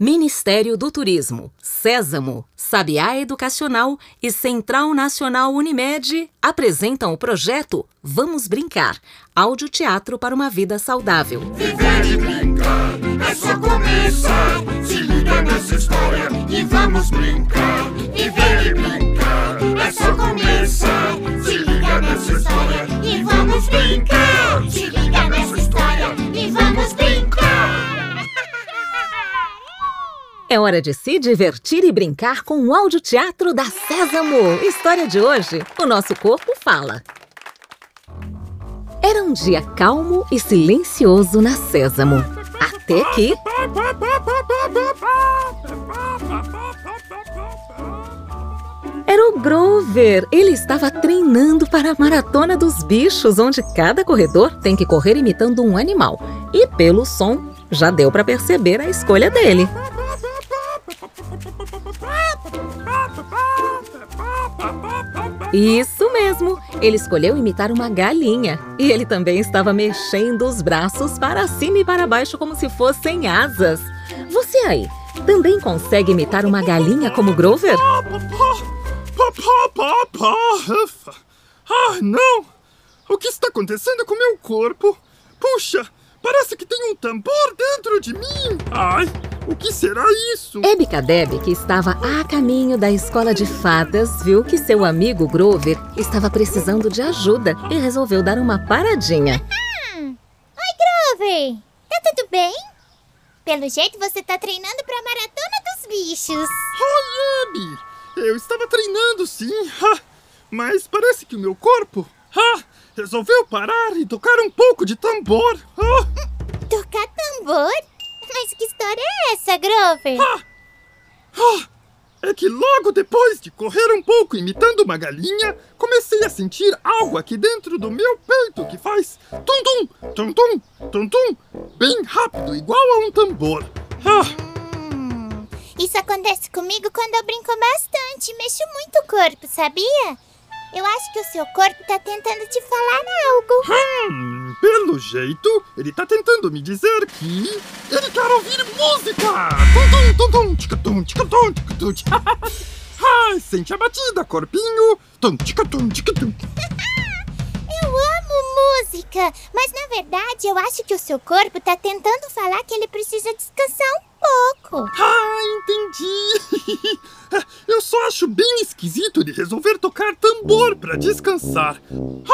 Ministério do Turismo, Sésamo, Sabiá Educacional e Central Nacional Unimed apresentam o projeto Vamos Brincar, audioteatro para uma vida saudável. Viver e brincar é só começar. Se liga nessa história e vamos brincar. Viver e brincar é só começar. Se liga nessa história e vamos brincar. Se liga nessa história e vamos brincar. É hora de se divertir e brincar com o audioteatro da Sésamo. História de hoje: O Nosso Corpo Fala. Era um dia calmo e silencioso na Sésamo. Até que. Era o Grover. Ele estava treinando para a maratona dos bichos, onde cada corredor tem que correr imitando um animal. E pelo som, já deu para perceber a escolha dele. Isso mesmo! Ele escolheu imitar uma galinha. E ele também estava mexendo os braços para cima e para baixo como se fossem asas. Você aí, também consegue imitar uma galinha como Grover? Ah, não! O que está acontecendo com meu corpo? Puxa, parece que tem um tambor dentro de mim! Ai, o que será isso? Hebe Kadeb, que estava a caminho da escola de fadas, viu que seu amigo Grover estava precisando de ajuda e resolveu dar uma paradinha. Oi, Grover! Tá tudo bem? Pelo jeito você tá treinando pra maratona dos bichos. Oi, Abby! Eu estava treinando, sim, ha, mas parece que o meu corpo ha, resolveu parar e tocar um pouco de tambor. ha. Tocar tambor? Mas que história é essa, Grover? Ah, É que logo depois de correr um pouco imitando uma galinha, comecei a sentir algo aqui dentro do meu peito que faz tum-tum, tum-tum, tum-tum, bem rápido, igual a um tambor. Ah, Hum, isso acontece comigo quando eu brinco bastante. Mexo muito o corpo, sabia? Eu acho que o seu corpo tá tentando te falar algo. hum, pelo jeito, ele tá tentando me dizer que ele quer ouvir música. Tica-tum, tica-tum, tcha. Ai, sente a batida, corpinho. Tum, tica-tum, tica-tum. Eu amo música, mas na verdade eu acho que o seu corpo tá tentando falar que ele precisa descansar um pouco. Ah, entendi! Acho bem esquisito ele resolver tocar tambor pra descansar.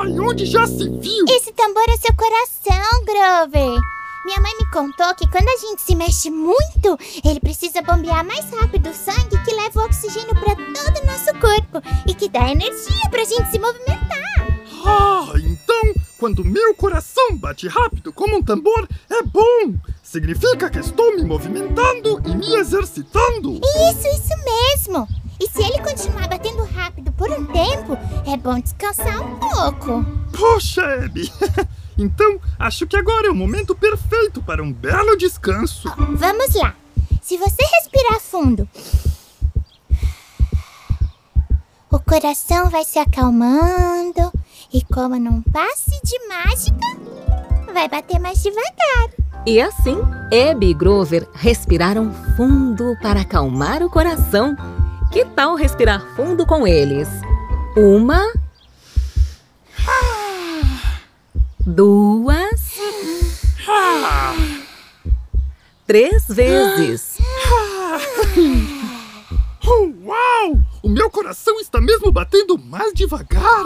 Ai, onde já se viu? Esse tambor é seu coração, Grover. Minha mãe me contou que quando a gente se mexe muito, ele precisa bombear mais rápido o sangue que leva o oxigênio pra todo o nosso corpo e que dá energia pra gente se movimentar. Ah, então, quando meu coração bate rápido como um tambor, é bom! Significa que estou me movimentando e me exercitando! Isso, isso mesmo. E se ele continuar batendo rápido por um tempo, é bom descansar um pouco. Poxa, Abby! Então, acho que agora é o momento perfeito para um belo descanso. Vamos lá. Se você respirar fundo, o coração vai se acalmando e, como num passe de mágica, vai bater mais devagar. E assim, Abby e Grover respiraram fundo para acalmar o coração. Que tal respirar fundo com eles? Uma. Duas. Três vezes. Oh, uau! O meu coração está mesmo batendo mais devagar.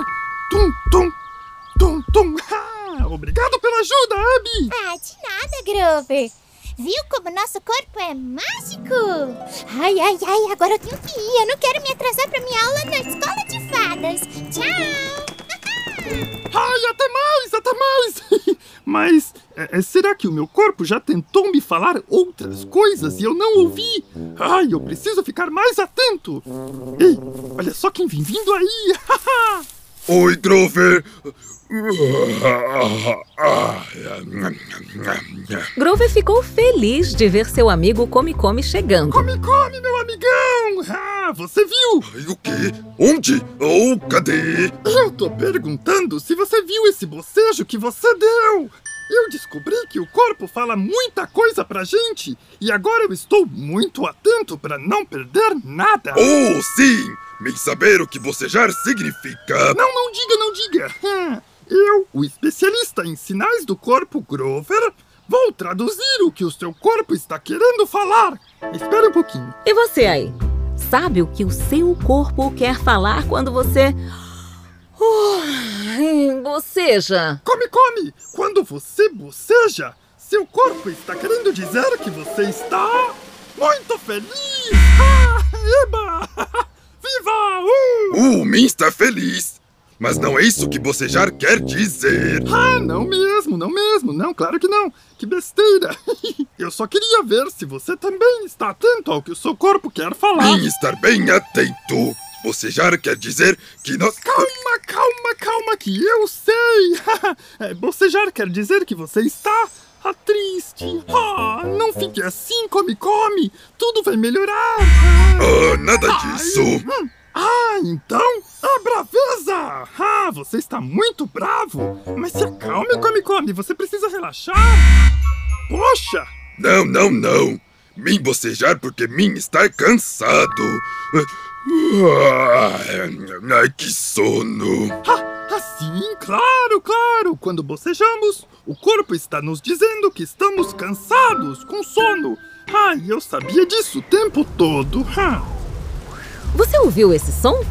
Tum, tum, tum, tum. Ah, obrigado pela ajuda, Abby! Ah, de nada, Grover. Viu como nosso corpo é mágico? Ai, ai, ai, agora eu tenho que ir. Eu não quero me atrasar para minha aula na escola de fadas. Tchau! Ai, até mais, até mais! Mas é, é, será que o meu corpo já tentou me falar outras coisas e eu não ouvi? Ai, eu preciso ficar mais atento! Ei, olha só quem vem vindo aí! Oi, Grover. Grover ficou feliz de ver seu amigo Come Come chegando. Come, come, meu amigão! Ah, você viu? Ai, o quê? Onde? Oh, cadê? Eu tô perguntando se você viu esse bocejo que você deu! Eu descobri que o corpo fala muita coisa pra gente e agora eu estou muito atento pra não perder nada. Oh, sim! Me saber o que bocejar significa. Não, não diga, não diga. Eu, o especialista em sinais do corpo Grover, vou traduzir o que o seu corpo está querendo falar. Espera um pouquinho. E você aí? Sabe o que o seu corpo quer falar quando você. Uh, boceja? Come, come! Quando você boceja, seu corpo está querendo dizer que você está muito feliz! Ah, eba! Viva! Uh! O Min está feliz. Mas não é isso que bocejar quer dizer. Ah, não mesmo, não mesmo, não, claro que não. Que besteira! Eu só queria ver se você também está atento ao que o seu corpo quer falar. Min estar bem atento. Bocejar quer dizer que nós. Calma, calma, calma, que eu sei! É, Bocejar quer dizer que você está ah, triste. Ah, não fique assim, come, come! Tudo vai melhorar! Ah, nada disso. Hum, Ah, então é braveza! Ah, você está muito bravo! Mas se acalme, come, come, você precisa relaxar! Poxa! Não, não, não. Min bocejar porque Min está cansado. Ah, Ai, que sono. Ah, assim, claro, claro! Quando bocejamos, o corpo está nos dizendo que estamos cansados, com sono. Ai, eu sabia disso o tempo todo. Ah. Você ouviu esse som?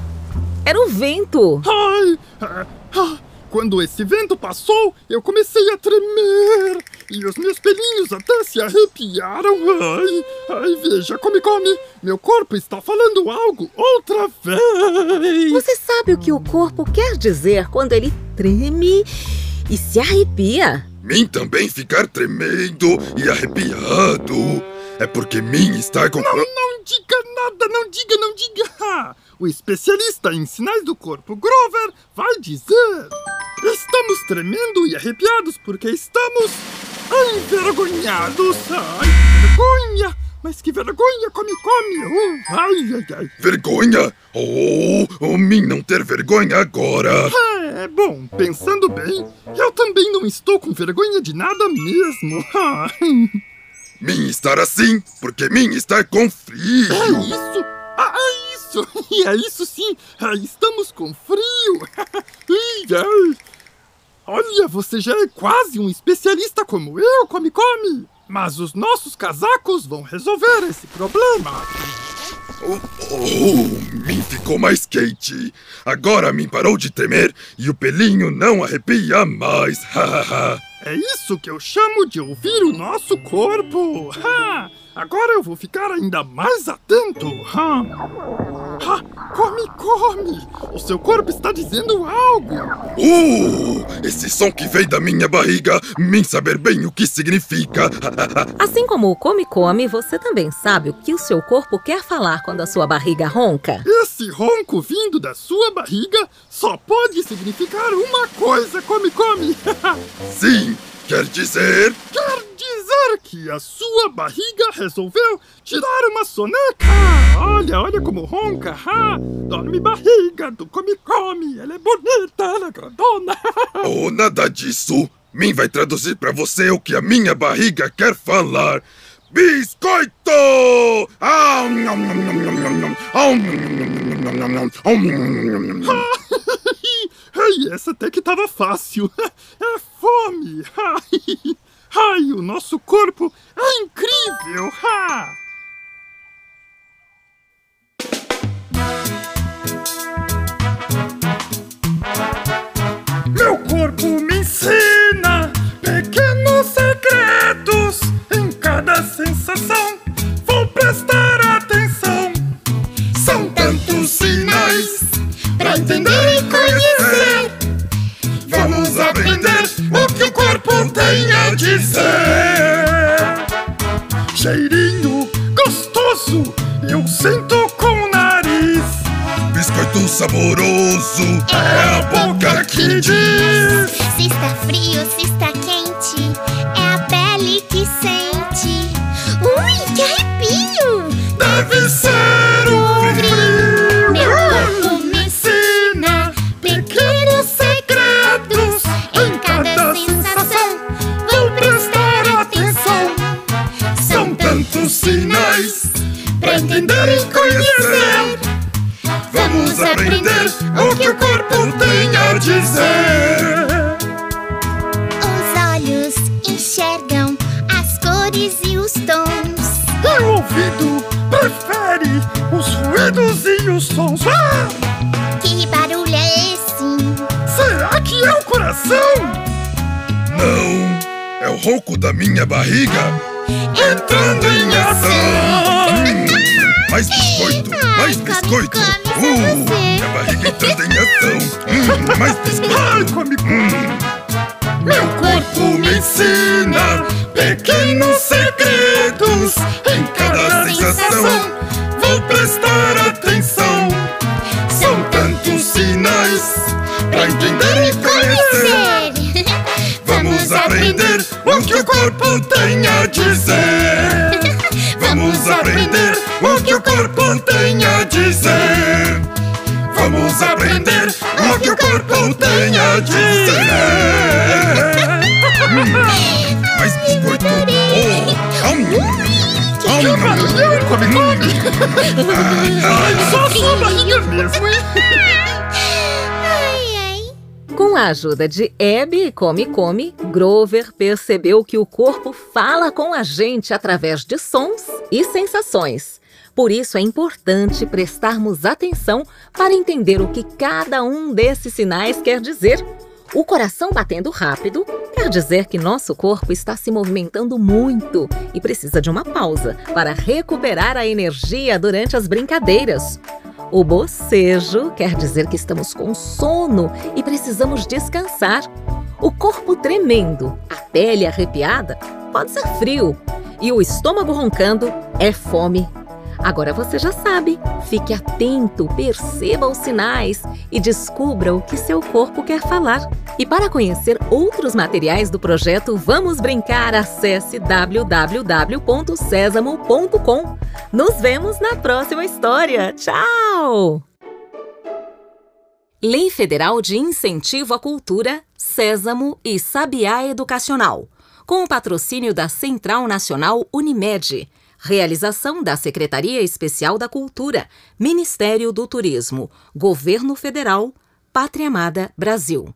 Era o vento. Ai! ah, ah. Quando esse vento passou, eu comecei a tremer. E os meus pelinhos até se arrepiaram. Ai, ai, veja, come, come. Meu corpo está falando algo outra vez. Você sabe o que o corpo quer dizer quando ele treme e se arrepia? Min também ficar tremendo e arrepiado. É porque Min está com. Não, não diga nada, não diga, não diga. O especialista em sinais do corpo, Grover, vai dizer: Estamos tremendo e arrepiados porque estamos Ai, que vergonha! Mas que vergonha, come, come! Uh, ai, ai, ai. Vergonha? Oh, oh, Min não ter vergonha agora. É, bom, pensando bem, eu também não estou com vergonha de nada mesmo. Ai, Min estar assim porque Min está com É frio. isso? Ah, é isso! E é isso sim! Ah, estamos com frio! Ih, ai. Olha, você já é quase um especialista como eu, Come Come! Mas os nossos casacos vão resolver esse problema! Oh, oh, Min ficou mais quente. Agora Min parou de tremer e o pelinho não arrepia mais. É isso que eu chamo de ouvir o nosso corpo! Ha! Agora eu vou ficar ainda mais atento! Ha! Ha! Come, come! O seu corpo está dizendo algo! Uh, esse som que veio da minha barriga, Min saber bem o que significa. Assim como o come-come, você também sabe o que o seu corpo quer falar quando a sua barriga ronca? Esse ronco vindo da sua barriga só pode significar uma coisa, come, come! Sim, quer dizer. Quer dizer que a sua barriga resolveu tirar uma soneca! Olha, olha como ronca! Ha! Dorme barriga do come, come! Ela é bonita, ela é grandona! Oh, nada disso. Min vai traduzir pra você o que a minha barriga quer falar. Biscoito! Ah, nham, nham, nham, nham, nham. Ah, nham, nham, nham, nham. Ah, essa até que tava fácil! É fome! Ai, ai, o nosso corpo é incrível! Ha! Cheirinho gostoso, eu sinto com o nariz. Biscoito saboroso É a boca que diz. Se está frio, se está quente, sons. Ah! Que barulho é esse? Será que é o coração? Não, é o ronco da minha barriga entrando em ação. Hum, mais biscoito, mais biscoito. você. minha barriga entrando em ação. Hum, mais Ai, biscoito. come, Hum. Meu corpo me ensina Vamos aprender o que o corpo tem a dizer. Mais biscoito. Oh, hum. come, come. Só sua. Com a ajuda de Abby Come Come, Grover percebeu que o corpo fala com a gente através de sons e sensações. Por isso é importante prestarmos atenção para entender o que cada um desses sinais quer dizer. O coração batendo rápido quer dizer que nosso corpo está se movimentando muito e precisa de uma pausa para recuperar a energia durante as brincadeiras. O bocejo quer dizer que estamos com sono e precisamos descansar. O corpo tremendo, a pele arrepiada, pode ser frio. E o estômago roncando é fome. Agora você já sabe. Fique atento, perceba os sinais e descubra o que seu corpo quer falar. E para conhecer outros materiais do projeto Vamos Brincar, acesse www.sesamo.com. Nos vemos na próxima história. Tchau! Lei Federal de Incentivo à Cultura, Sésamo e Sabiá Educacional. Com o patrocínio da Central Nacional Unimed. Realização da Secretaria Especial da Cultura, Ministério do Turismo, Governo Federal, Pátria Amada Brasil.